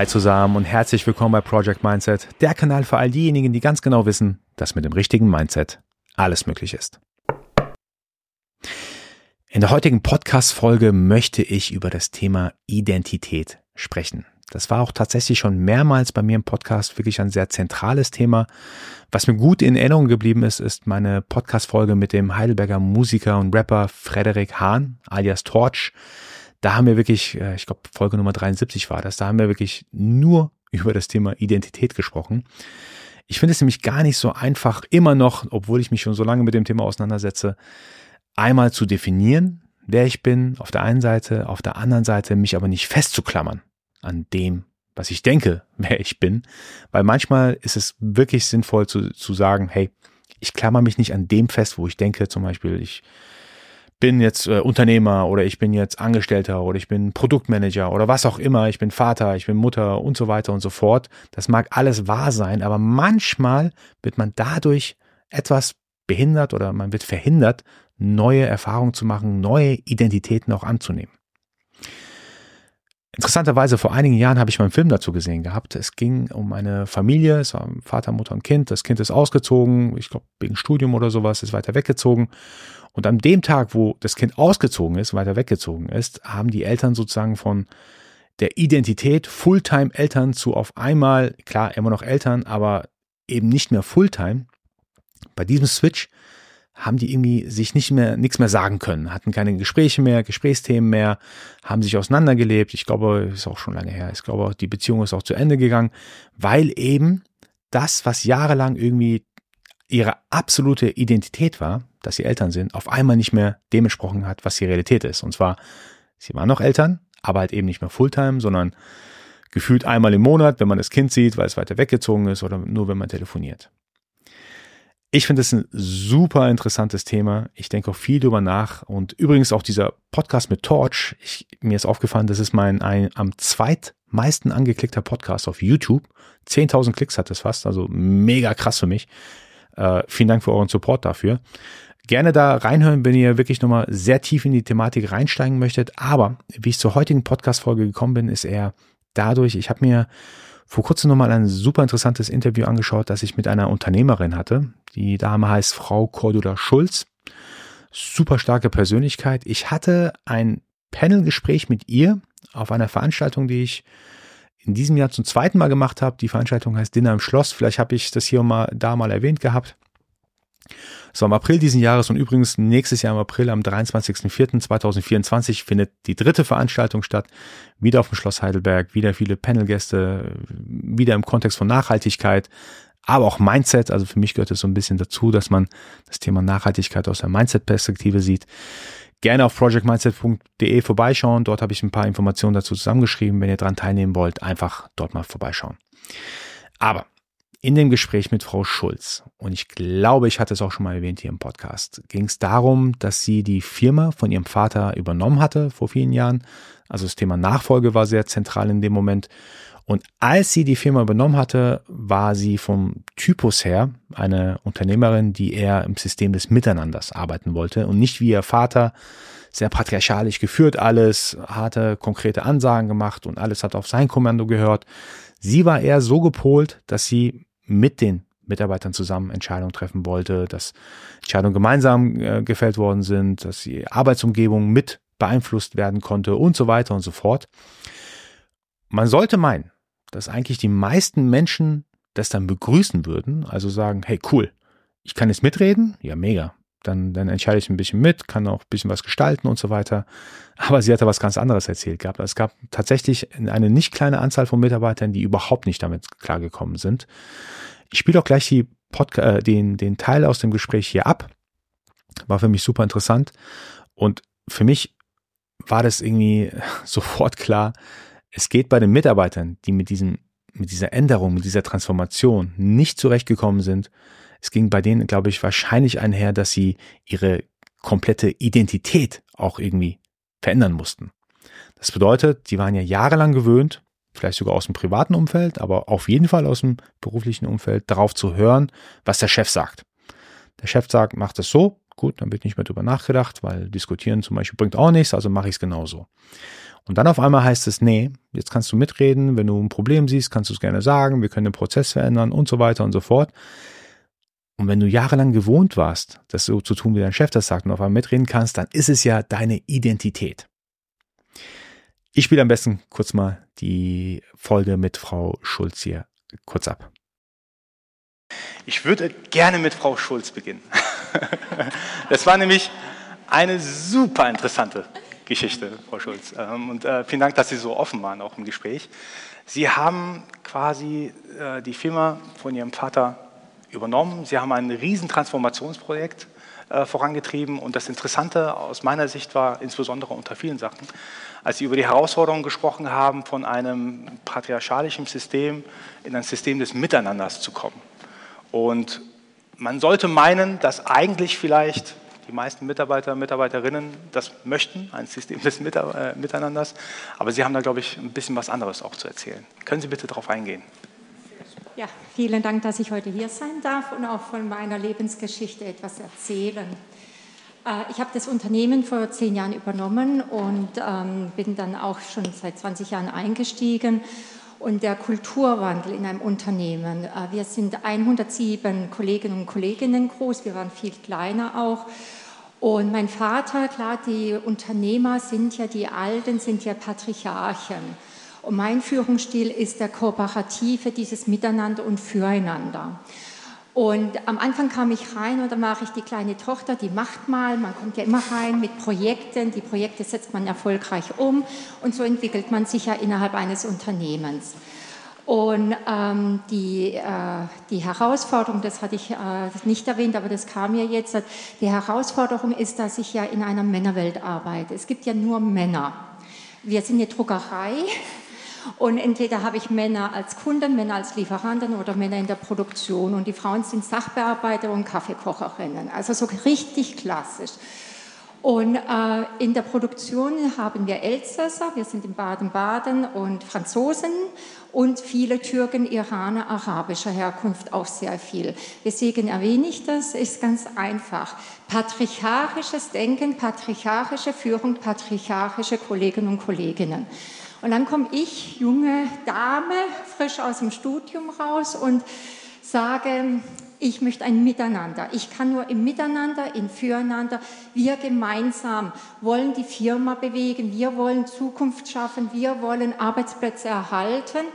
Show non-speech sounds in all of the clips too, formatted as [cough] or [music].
Hi zusammen und herzlich willkommen bei Project Mindset, der Kanal für all diejenigen, die ganz genau wissen, dass mit dem richtigen Mindset alles möglich ist. In der heutigen Podcast-Folge möchte ich über das Thema Identität sprechen. Das war auch tatsächlich schon mehrmals bei mir im Podcast wirklich ein sehr zentrales Thema. Was mir gut in Erinnerung geblieben ist, ist meine Podcast-Folge mit dem Heidelberger Musiker und Rapper Frederik Hahn, alias Torch da haben wir wirklich, äh, ich glaube Folge Nummer 73 war das, da haben wir wirklich nur über das Thema Identität gesprochen. Ich finde es nämlich gar nicht so einfach, immer noch, obwohl ich mich schon so lange mit dem Thema auseinandersetze, einmal zu definieren, wer ich bin, auf der einen Seite, auf der anderen Seite mich aber nicht festzuklammern an dem, was ich denke, [laughs] wer ich bin, weil manchmal ist es wirklich sinnvoll zu, zu sagen, hey, ich klammer mich nicht an dem fest, wo ich denke, zum Beispiel, ich bin jetzt äh, Unternehmer oder ich bin jetzt Angestellter oder ich bin Produktmanager oder was auch immer, ich bin Vater, ich bin Mutter und so weiter und so fort. Das mag alles wahr sein, aber manchmal wird man dadurch etwas behindert oder man wird verhindert, neue Erfahrungen zu machen, neue Identitäten auch anzunehmen. Interessanterweise vor einigen Jahren habe ich mal einen Film dazu gesehen gehabt. Es ging um eine Familie, es war Vater, Mutter und Kind. Das Kind ist ausgezogen, ich glaube wegen Studium oder sowas, ist weiter weggezogen und an dem Tag, wo das Kind ausgezogen ist, weiter weggezogen ist, haben die Eltern sozusagen von der Identität Fulltime-Eltern zu auf einmal, klar, immer noch Eltern, aber eben nicht mehr Fulltime. Bei diesem Switch haben die irgendwie sich nicht mehr, nichts mehr sagen können, hatten keine Gespräche mehr, Gesprächsthemen mehr, haben sich auseinandergelebt. Ich glaube, ist auch schon lange her. Ich glaube, die Beziehung ist auch zu Ende gegangen, weil eben das, was jahrelang irgendwie ihre absolute Identität war, dass sie Eltern sind, auf einmal nicht mehr dem entsprochen hat, was die Realität ist. Und zwar, sie waren noch Eltern, aber halt eben nicht mehr Fulltime, sondern gefühlt einmal im Monat, wenn man das Kind sieht, weil es weiter weggezogen ist oder nur wenn man telefoniert. Ich finde es ein super interessantes Thema. Ich denke auch viel drüber nach. Und übrigens auch dieser Podcast mit Torch. Ich, mir ist aufgefallen, das ist mein ein, am zweitmeisten angeklickter Podcast auf YouTube. 10.000 Klicks hat es fast, also mega krass für mich. Äh, vielen Dank für euren Support dafür. Gerne da reinhören, wenn ihr wirklich nochmal sehr tief in die Thematik reinsteigen möchtet. Aber wie ich zur heutigen Podcast-Folge gekommen bin, ist eher dadurch, ich habe mir vor kurzem nochmal ein super interessantes Interview angeschaut, das ich mit einer Unternehmerin hatte. Die Dame heißt Frau Cordula Schulz. Super starke Persönlichkeit. Ich hatte ein Panelgespräch mit ihr auf einer Veranstaltung, die ich in diesem Jahr zum zweiten Mal gemacht habe. Die Veranstaltung heißt Dinner im Schloss. Vielleicht habe ich das hier mal da mal erwähnt gehabt. War im April diesen Jahres und übrigens nächstes Jahr im April am 23.04.2024 findet die dritte Veranstaltung statt. Wieder auf dem Schloss Heidelberg, wieder viele Panelgäste, wieder im Kontext von Nachhaltigkeit, aber auch Mindset. Also für mich gehört es so ein bisschen dazu, dass man das Thema Nachhaltigkeit aus der Mindset-Perspektive sieht gerne auf projectmindset.de vorbeischauen. Dort habe ich ein paar Informationen dazu zusammengeschrieben. Wenn ihr daran teilnehmen wollt, einfach dort mal vorbeischauen. Aber in dem Gespräch mit Frau Schulz, und ich glaube, ich hatte es auch schon mal erwähnt hier im Podcast, ging es darum, dass sie die Firma von ihrem Vater übernommen hatte vor vielen Jahren. Also das Thema Nachfolge war sehr zentral in dem Moment. Und als sie die Firma übernommen hatte, war sie vom Typus her eine Unternehmerin, die eher im System des Miteinanders arbeiten wollte und nicht wie ihr Vater sehr patriarchalisch geführt alles, hatte konkrete Ansagen gemacht und alles hat auf sein Kommando gehört. Sie war eher so gepolt, dass sie mit den Mitarbeitern zusammen Entscheidungen treffen wollte, dass Entscheidungen gemeinsam äh, gefällt worden sind, dass die Arbeitsumgebung mit beeinflusst werden konnte und so weiter und so fort. Man sollte meinen, dass eigentlich die meisten Menschen das dann begrüßen würden, also sagen, hey cool, ich kann jetzt mitreden, ja mega, dann, dann entscheide ich ein bisschen mit, kann auch ein bisschen was gestalten und so weiter. Aber sie hatte was ganz anderes erzählt gehabt. Es gab tatsächlich eine nicht kleine Anzahl von Mitarbeitern, die überhaupt nicht damit klargekommen sind. Ich spiele auch gleich die Podca äh, den, den Teil aus dem Gespräch hier ab. War für mich super interessant. Und für mich war das irgendwie [laughs] sofort klar, es geht bei den Mitarbeitern, die mit diesem, mit dieser Änderung, mit dieser Transformation nicht zurechtgekommen sind. Es ging bei denen, glaube ich, wahrscheinlich einher, dass sie ihre komplette Identität auch irgendwie verändern mussten. Das bedeutet, die waren ja jahrelang gewöhnt, vielleicht sogar aus dem privaten Umfeld, aber auf jeden Fall aus dem beruflichen Umfeld, darauf zu hören, was der Chef sagt. Der Chef sagt, macht es so, gut, dann wird nicht mehr drüber nachgedacht, weil diskutieren zum Beispiel bringt auch nichts, also mache ich es genauso. Und dann auf einmal heißt es, nee, jetzt kannst du mitreden, wenn du ein Problem siehst, kannst du es gerne sagen, wir können den Prozess verändern und so weiter und so fort. Und wenn du jahrelang gewohnt warst, das so zu tun, wie dein Chef das sagt und auf einmal mitreden kannst, dann ist es ja deine Identität. Ich spiele am besten kurz mal die Folge mit Frau Schulz hier kurz ab. Ich würde gerne mit Frau Schulz beginnen. [laughs] Das war nämlich eine super interessante Geschichte, Frau Schulz. Ähm, und äh, vielen Dank, dass Sie so offen waren, auch im Gespräch. Sie haben quasi äh, die Firma von Ihrem Vater übernommen. Sie haben ein riesen Transformationsprojekt äh, vorangetrieben. Und das Interessante aus meiner Sicht war, insbesondere unter vielen Sachen, als Sie über die Herausforderungen gesprochen haben, von einem patriarchalischen System in ein System des Miteinanders zu kommen. Und man sollte meinen, dass eigentlich vielleicht die meisten Mitarbeiter, Mitarbeiterinnen das möchten, ein System des äh, Miteinanders. Aber Sie haben da, glaube ich, ein bisschen was anderes auch zu erzählen. Können Sie bitte darauf eingehen? Ja, vielen Dank, dass ich heute hier sein darf und auch von meiner Lebensgeschichte etwas erzählen. Äh, ich habe das Unternehmen vor zehn Jahren übernommen und ähm, bin dann auch schon seit 20 Jahren eingestiegen und der Kulturwandel in einem Unternehmen. Äh, wir sind 107 Kolleginnen und Kollegen groß, wir waren viel kleiner auch. Und mein Vater, klar, die Unternehmer sind ja die Alten, sind ja Patriarchen. Und mein Führungsstil ist der kooperative, dieses Miteinander und Füreinander. Und am Anfang kam ich rein und dann mache ich die kleine Tochter, die macht mal, man kommt ja immer rein mit Projekten, die Projekte setzt man erfolgreich um und so entwickelt man sich ja innerhalb eines Unternehmens. Und ähm, die, äh, die Herausforderung, das hatte ich äh, nicht erwähnt, aber das kam mir jetzt, die Herausforderung ist, dass ich ja in einer Männerwelt arbeite. Es gibt ja nur Männer. Wir sind eine Druckerei und entweder habe ich Männer als Kunden, Männer als Lieferanten oder Männer in der Produktion. Und die Frauen sind Sachbearbeiter und Kaffeekocherinnen. Also so richtig klassisch. Und äh, in der Produktion haben wir Elsässer, wir sind in Baden-Baden und Franzosen und viele Türken, Iraner arabischer Herkunft auch sehr viel. Deswegen erwähne ich das, ist ganz einfach. Patriarchisches Denken, patriarchische Führung, patriarchische Kolleginnen und Kolleginnen. Und dann komme ich, junge Dame, frisch aus dem Studium raus und sage, ich möchte ein Miteinander. Ich kann nur im Miteinander, im Füreinander, wir gemeinsam wollen die Firma bewegen, wir wollen Zukunft schaffen, wir wollen Arbeitsplätze erhalten.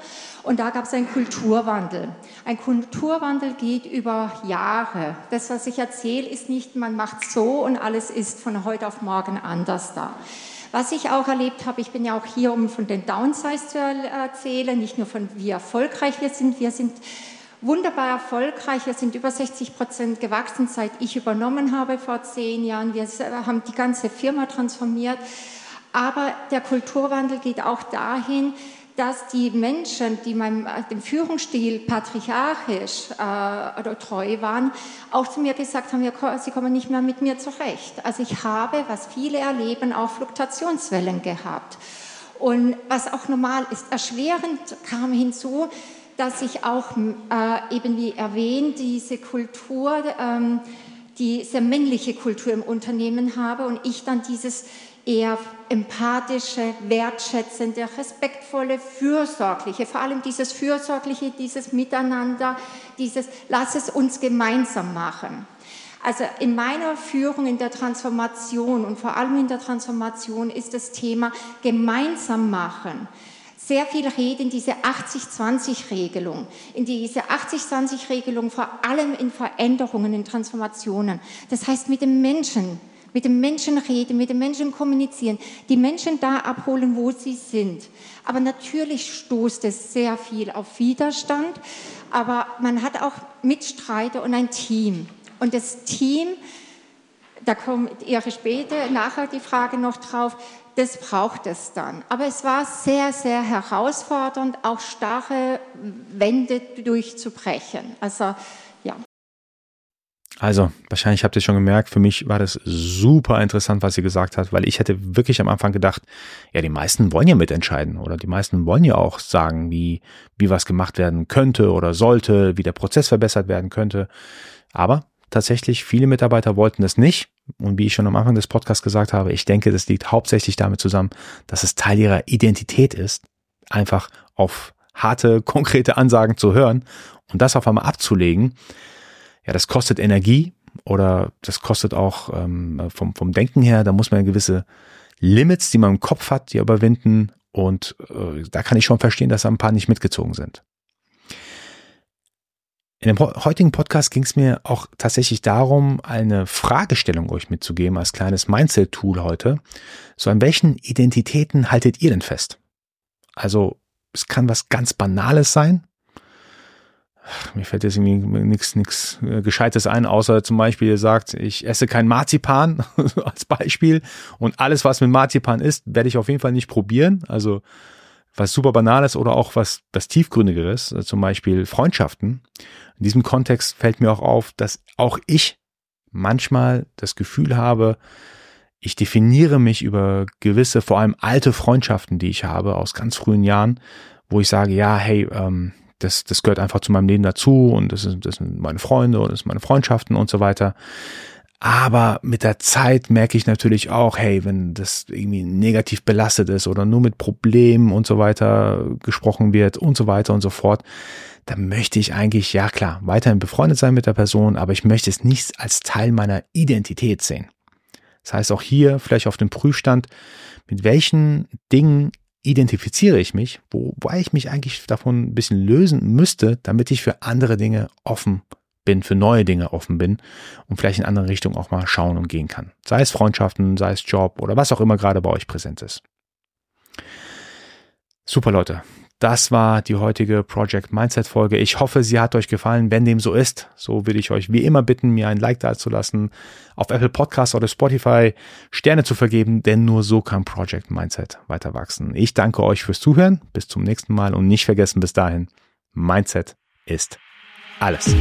Und da gab es einen Kulturwandel. Ein Kulturwandel geht über Jahre. Das, was ich erzähle, ist nicht, man macht so und alles ist von heute auf morgen anders da. Was ich auch erlebt habe, ich bin ja auch hier, um von den Downsides zu erzählen, nicht nur von wie erfolgreich wir sind. Wir sind wunderbar erfolgreich. Wir sind über 60 Prozent gewachsen, seit ich übernommen habe vor zehn Jahren. Wir haben die ganze Firma transformiert. Aber der Kulturwandel geht auch dahin, dass die Menschen, die meinem äh, dem Führungsstil patriarchisch äh, treu waren, auch zu mir gesagt haben, ja, sie kommen nicht mehr mit mir zurecht. Also ich habe, was viele erleben, auch Fluktuationswellen gehabt. Und was auch normal ist, erschwerend kam hinzu, dass ich auch äh, eben wie erwähnt diese Kultur, ähm, diese männliche Kultur im Unternehmen habe und ich dann dieses eher empathische, wertschätzende, respektvolle, fürsorgliche, vor allem dieses fürsorgliche, dieses Miteinander, dieses Lass es uns gemeinsam machen. Also in meiner Führung in der Transformation und vor allem in der Transformation ist das Thema gemeinsam machen. Sehr viel Rede in diese 80-20-Regelung, in diese 80-20-Regelung vor allem in Veränderungen, in Transformationen. Das heißt, mit dem Menschen mit den Menschen reden, mit den Menschen kommunizieren, die Menschen da abholen, wo sie sind. Aber natürlich stoßt es sehr viel auf Widerstand, aber man hat auch Mitstreiter und ein Team. Und das Team, da kommt Ihre später, nachher die Frage noch drauf, das braucht es dann. Aber es war sehr, sehr herausfordernd, auch starre Wände durchzubrechen. Also also, wahrscheinlich habt ihr schon gemerkt, für mich war das super interessant, was sie gesagt hat, weil ich hätte wirklich am Anfang gedacht, ja, die meisten wollen ja mitentscheiden oder die meisten wollen ja auch sagen, wie, wie was gemacht werden könnte oder sollte, wie der Prozess verbessert werden könnte. Aber tatsächlich, viele Mitarbeiter wollten es nicht. Und wie ich schon am Anfang des Podcasts gesagt habe, ich denke, das liegt hauptsächlich damit zusammen, dass es Teil ihrer Identität ist, einfach auf harte, [laughs] konkrete Ansagen zu hören und das auf einmal abzulegen. Ja, das kostet Energie oder das kostet auch ähm, vom, vom Denken her, da muss man gewisse Limits, die man im Kopf hat, die überwinden. Und äh, da kann ich schon verstehen, dass ein paar nicht mitgezogen sind. In dem heutigen Podcast ging es mir auch tatsächlich darum, eine Fragestellung euch mitzugeben als kleines Mindset-Tool heute. So an welchen Identitäten haltet ihr denn fest? Also es kann was ganz Banales sein. Mir fällt jetzt irgendwie nichts nichts äh, Gescheites ein, außer zum Beispiel ihr sagt, ich esse kein Marzipan [laughs] als Beispiel und alles, was mit Marzipan ist, werde ich auf jeden Fall nicht probieren. Also was super Banales oder auch was das Tiefgründigeres, äh, zum Beispiel Freundschaften. In diesem Kontext fällt mir auch auf, dass auch ich manchmal das Gefühl habe, ich definiere mich über gewisse, vor allem alte Freundschaften, die ich habe aus ganz frühen Jahren, wo ich sage, ja, hey, ähm, das, das gehört einfach zu meinem Leben dazu und das, ist, das sind meine Freunde und das sind meine Freundschaften und so weiter. Aber mit der Zeit merke ich natürlich auch, hey, wenn das irgendwie negativ belastet ist oder nur mit Problemen und so weiter gesprochen wird und so weiter und so fort, dann möchte ich eigentlich, ja klar, weiterhin befreundet sein mit der Person, aber ich möchte es nicht als Teil meiner Identität sehen. Das heißt auch hier vielleicht auf dem Prüfstand, mit welchen Dingen identifiziere ich mich, wobei ich mich eigentlich davon ein bisschen lösen müsste, damit ich für andere Dinge offen bin, für neue Dinge offen bin und vielleicht in andere Richtungen auch mal schauen und gehen kann. Sei es Freundschaften, sei es Job oder was auch immer gerade bei euch präsent ist. Super Leute, das war die heutige Project Mindset Folge. Ich hoffe, sie hat euch gefallen. Wenn dem so ist, so würde ich euch wie immer bitten, mir ein Like da zu lassen, auf Apple Podcasts oder Spotify Sterne zu vergeben, denn nur so kann Project Mindset weiter wachsen. Ich danke euch fürs Zuhören. Bis zum nächsten Mal und nicht vergessen bis dahin, Mindset ist alles.